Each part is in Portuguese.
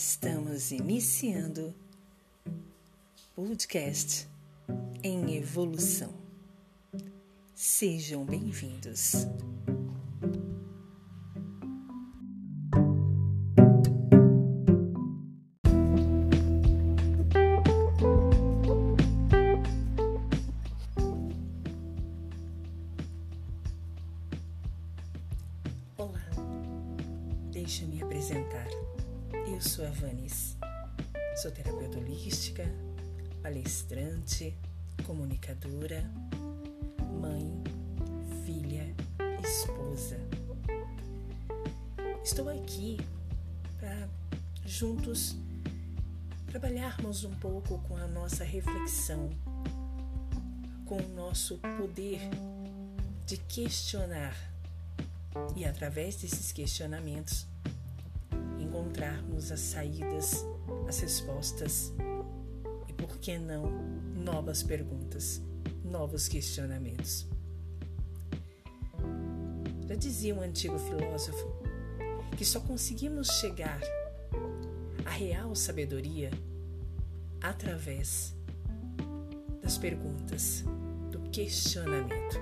Estamos iniciando podcast em evolução. Sejam bem-vindos. Olá, deixa-me me apresentar. Eu sou a Vanis, sou terapeuta holística, palestrante, comunicadora, mãe, filha, esposa. Estou aqui para juntos trabalharmos um pouco com a nossa reflexão, com o nosso poder de questionar e através desses questionamentos encontrarmos as saídas, as respostas e, por que não, novas perguntas, novos questionamentos. Já dizia um antigo filósofo que só conseguimos chegar à real sabedoria através das perguntas, do questionamento.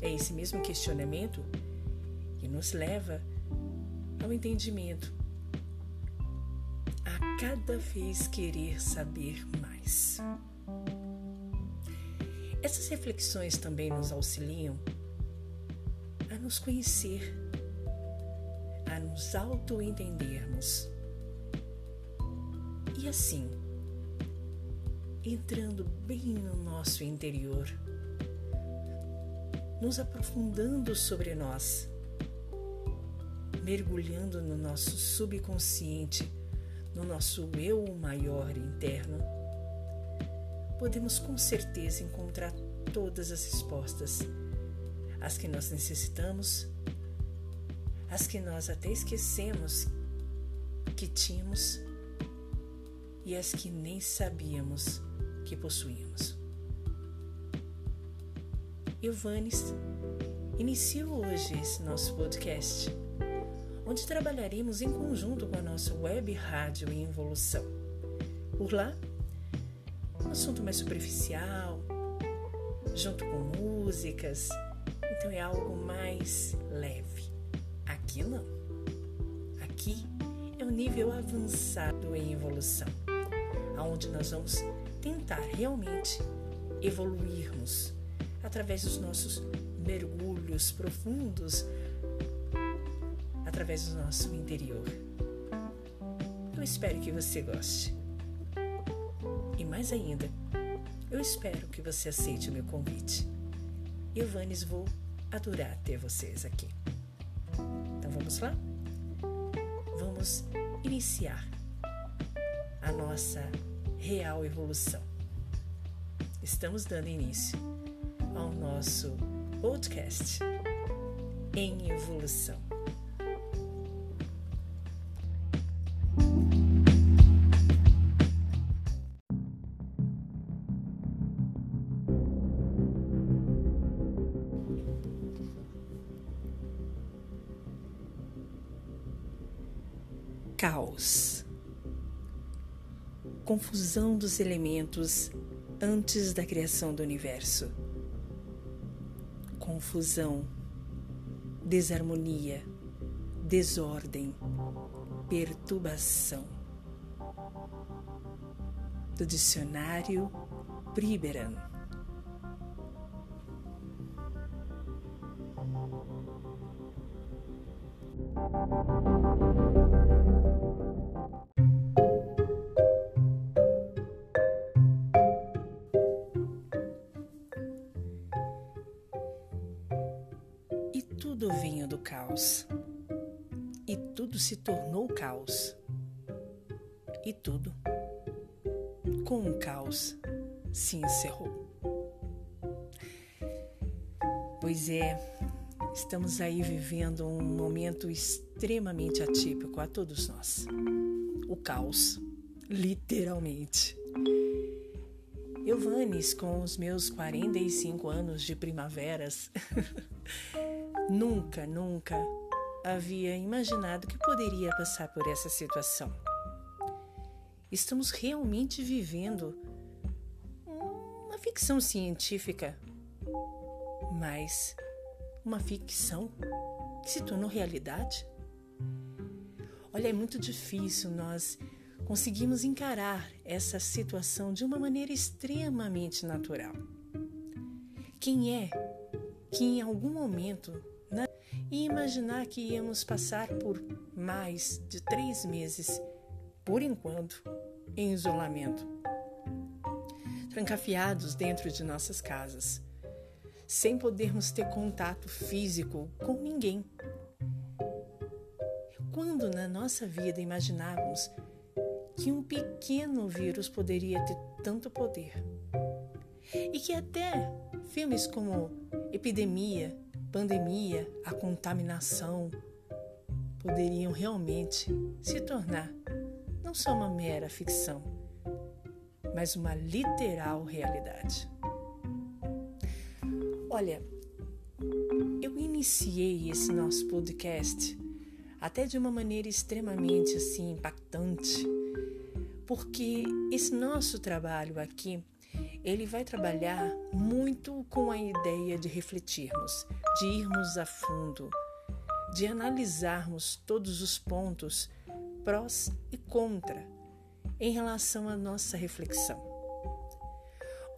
É esse mesmo questionamento que nos leva ao entendimento, a cada vez querer saber mais. Essas reflexões também nos auxiliam a nos conhecer, a nos auto-entendermos. E assim, entrando bem no nosso interior, nos aprofundando sobre nós mergulhando no nosso subconsciente, no nosso eu maior interno, podemos com certeza encontrar todas as respostas, as que nós necessitamos, as que nós até esquecemos que tínhamos e as que nem sabíamos que possuíamos. Ilvanes inicio hoje esse nosso podcast onde trabalharemos em conjunto com a nossa web rádio em evolução. Por lá, um assunto mais superficial, junto com músicas, então é algo mais leve. Aqui não. Aqui é um nível avançado em evolução, aonde nós vamos tentar realmente evoluirmos através dos nossos mergulhos profundos através do nosso interior. Eu espero que você goste. E mais ainda, eu espero que você aceite o meu convite. Eu, Vanes, vou adorar ter vocês aqui. Então vamos lá? Vamos iniciar a nossa real evolução. Estamos dando início ao nosso podcast em evolução. Confusão dos elementos antes da criação do universo. Confusão, desarmonia, desordem, perturbação. Do dicionário Priberan. Tudo vinha do caos. E tudo se tornou caos. E tudo, com um caos, se encerrou. Pois é, estamos aí vivendo um momento extremamente atípico a todos nós. O caos, literalmente. Eu, Vanes, com os meus 45 anos de primaveras, nunca, nunca havia imaginado que poderia passar por essa situação. Estamos realmente vivendo uma ficção científica, mas uma ficção que se tornou realidade? Olha, é muito difícil nós conseguimos encarar essa situação de uma maneira extremamente natural. Quem é que em algum momento e imaginar que íamos passar por mais de três meses, por enquanto, em isolamento, trancafiados dentro de nossas casas, sem podermos ter contato físico com ninguém. Quando na nossa vida imaginávamos que um pequeno vírus poderia ter tanto poder. E que até filmes como epidemia, pandemia, a contaminação poderiam realmente se tornar não só uma mera ficção, mas uma literal realidade. Olha, eu iniciei esse nosso podcast até de uma maneira extremamente assim impactante porque esse nosso trabalho aqui, ele vai trabalhar muito com a ideia de refletirmos, de irmos a fundo, de analisarmos todos os pontos prós e contra em relação à nossa reflexão.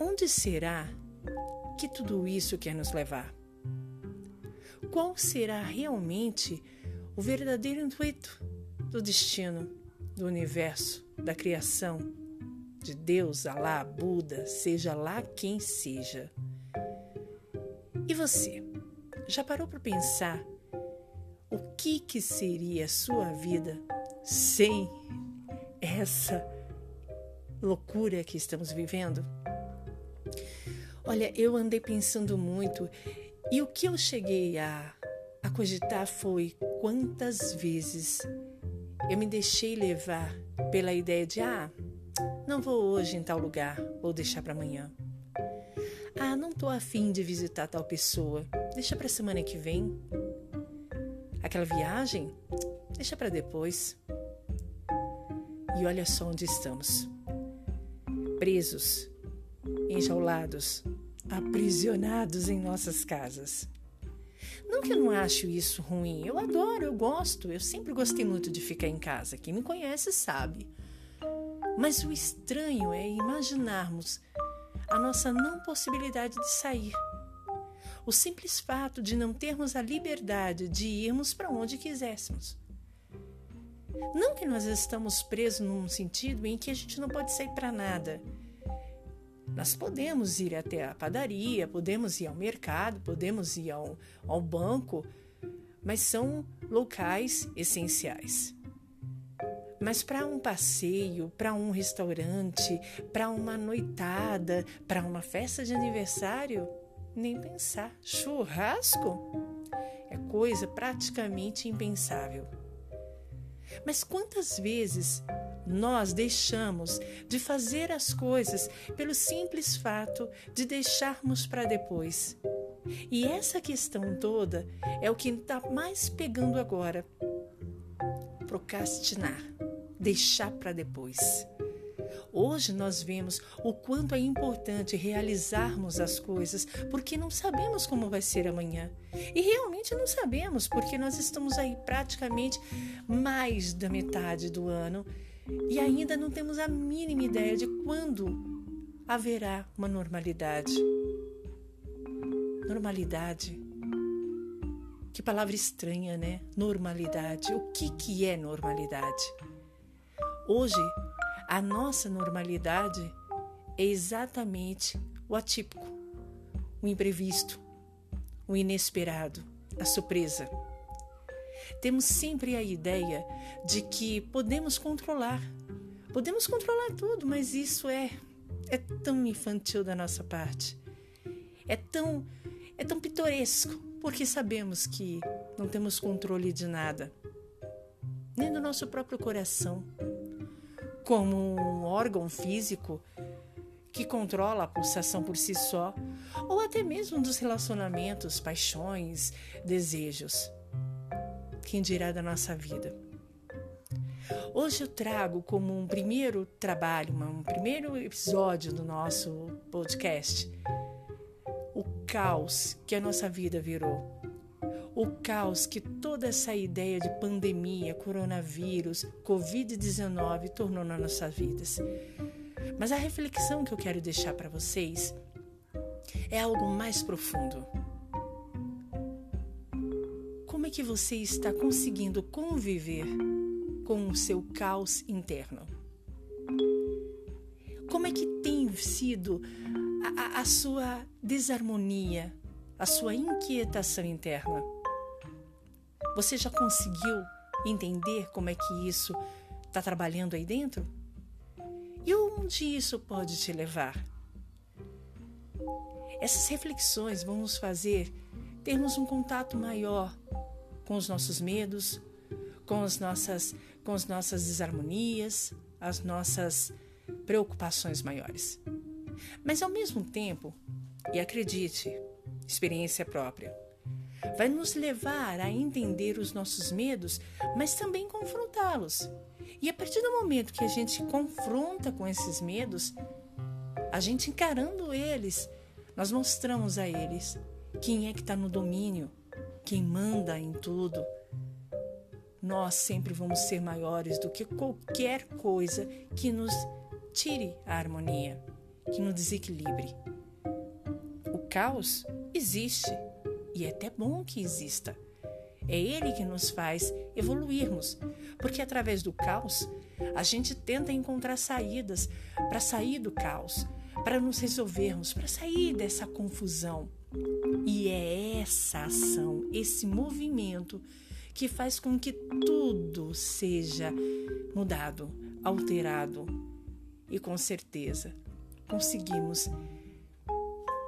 Onde será que tudo isso quer nos levar? Qual será realmente o verdadeiro intuito do destino do universo da criação, de Deus, Alá, Buda, seja lá quem seja. E você, já parou para pensar o que, que seria a sua vida sem essa loucura que estamos vivendo? Olha, eu andei pensando muito e o que eu cheguei a, a cogitar foi quantas vezes eu me deixei levar pela ideia de ah, não vou hoje em tal lugar, vou deixar para amanhã. Ah, não tô afim de visitar tal pessoa, deixa para semana que vem. Aquela viagem, deixa para depois. E olha só onde estamos. Presos, enjaulados, aprisionados em nossas casas. Não que eu não acho isso ruim, eu adoro, eu gosto, eu sempre gostei muito de ficar em casa. Quem me conhece sabe. Mas o estranho é imaginarmos a nossa não possibilidade de sair. O simples fato de não termos a liberdade de irmos para onde quiséssemos. Não que nós estamos presos num sentido em que a gente não pode sair para nada nós podemos ir até a padaria, podemos ir ao mercado, podemos ir ao, ao banco, mas são locais essenciais. Mas para um passeio, para um restaurante, para uma noitada, para uma festa de aniversário, nem pensar. Churrasco é coisa praticamente impensável. Mas quantas vezes nós deixamos de fazer as coisas pelo simples fato de deixarmos para depois? E essa questão toda é o que está mais pegando agora. Procrastinar, deixar para depois. Hoje nós vemos o quanto é importante realizarmos as coisas, porque não sabemos como vai ser amanhã. E realmente não sabemos, porque nós estamos aí praticamente mais da metade do ano e ainda não temos a mínima ideia de quando haverá uma normalidade. Normalidade. Que palavra estranha, né? Normalidade. O que, que é normalidade? Hoje a nossa normalidade é exatamente o atípico, o imprevisto, o inesperado, a surpresa. Temos sempre a ideia de que podemos controlar. Podemos controlar tudo, mas isso é é tão infantil da nossa parte. É tão é tão pitoresco, porque sabemos que não temos controle de nada, nem do nosso próprio coração como um órgão físico que controla a pulsação por si só, ou até mesmo dos relacionamentos, paixões, desejos. quem dirá da nossa vida. Hoje eu trago como um primeiro trabalho, um primeiro episódio do nosso podcast, o caos que a nossa vida virou. O caos que toda essa ideia de pandemia, coronavírus, Covid-19 tornou nas nossas vidas. Mas a reflexão que eu quero deixar para vocês é algo mais profundo. Como é que você está conseguindo conviver com o seu caos interno? Como é que tem sido a, a sua desarmonia, a sua inquietação interna? Você já conseguiu entender como é que isso está trabalhando aí dentro? E onde isso pode te levar? Essas reflexões vão nos fazer termos um contato maior com os nossos medos, com as nossas, com as nossas desarmonias, as nossas preocupações maiores. Mas ao mesmo tempo, e acredite, experiência própria, vai nos levar a entender os nossos medos, mas também confrontá-los. E a partir do momento que a gente confronta com esses medos, a gente encarando eles, nós mostramos a eles quem é que está no domínio, quem manda em tudo. Nós sempre vamos ser maiores do que qualquer coisa que nos tire a harmonia, que nos desequilibre. O caos existe e é até bom que exista. É ele que nos faz evoluirmos, porque através do caos a gente tenta encontrar saídas para sair do caos, para nos resolvermos, para sair dessa confusão. E é essa ação, esse movimento que faz com que tudo seja mudado, alterado. E com certeza conseguimos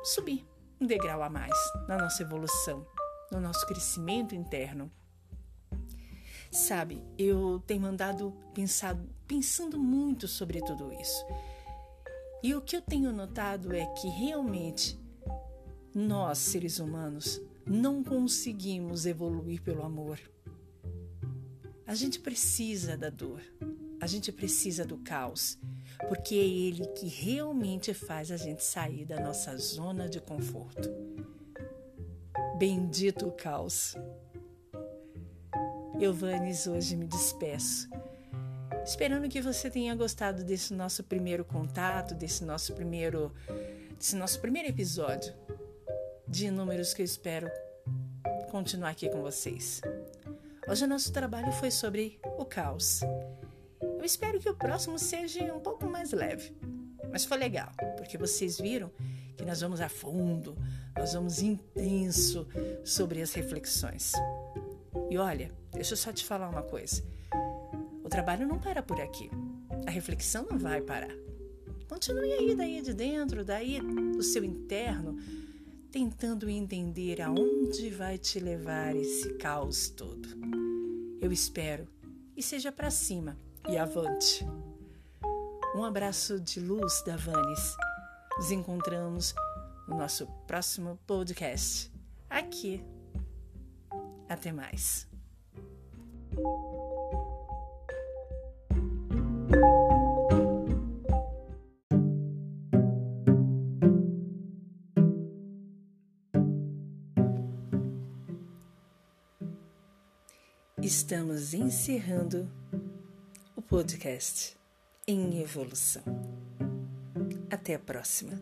subir um degrau a mais na nossa evolução, no nosso crescimento interno. Sabe, eu tenho andado pensado, pensando muito sobre tudo isso. E o que eu tenho notado é que realmente nós, seres humanos, não conseguimos evoluir pelo amor. A gente precisa da dor, a gente precisa do caos, porque é ele que realmente faz a gente sair da nossa zona de conforto. Bendito o caos. Eu, Vanes, hoje me despeço Esperando que você tenha gostado desse nosso primeiro contato, desse nosso primeiro, desse nosso primeiro episódio de inúmeros que eu espero continuar aqui com vocês. Hoje o nosso trabalho foi sobre o caos. Eu espero que o próximo seja um pouco mais leve, mas foi legal, porque vocês viram que nós vamos a fundo, nós vamos intenso sobre as reflexões. E olha, deixa eu só te falar uma coisa. O trabalho não para por aqui. A reflexão não vai parar. Continue aí daí de dentro, daí do seu interno, tentando entender aonde vai te levar esse caos todo. Eu espero e seja para cima e avante. Um abraço de luz da Vanes. Nos encontramos no nosso próximo podcast. Aqui. Até mais. Estamos encerrando podcast em evolução. Até a próxima.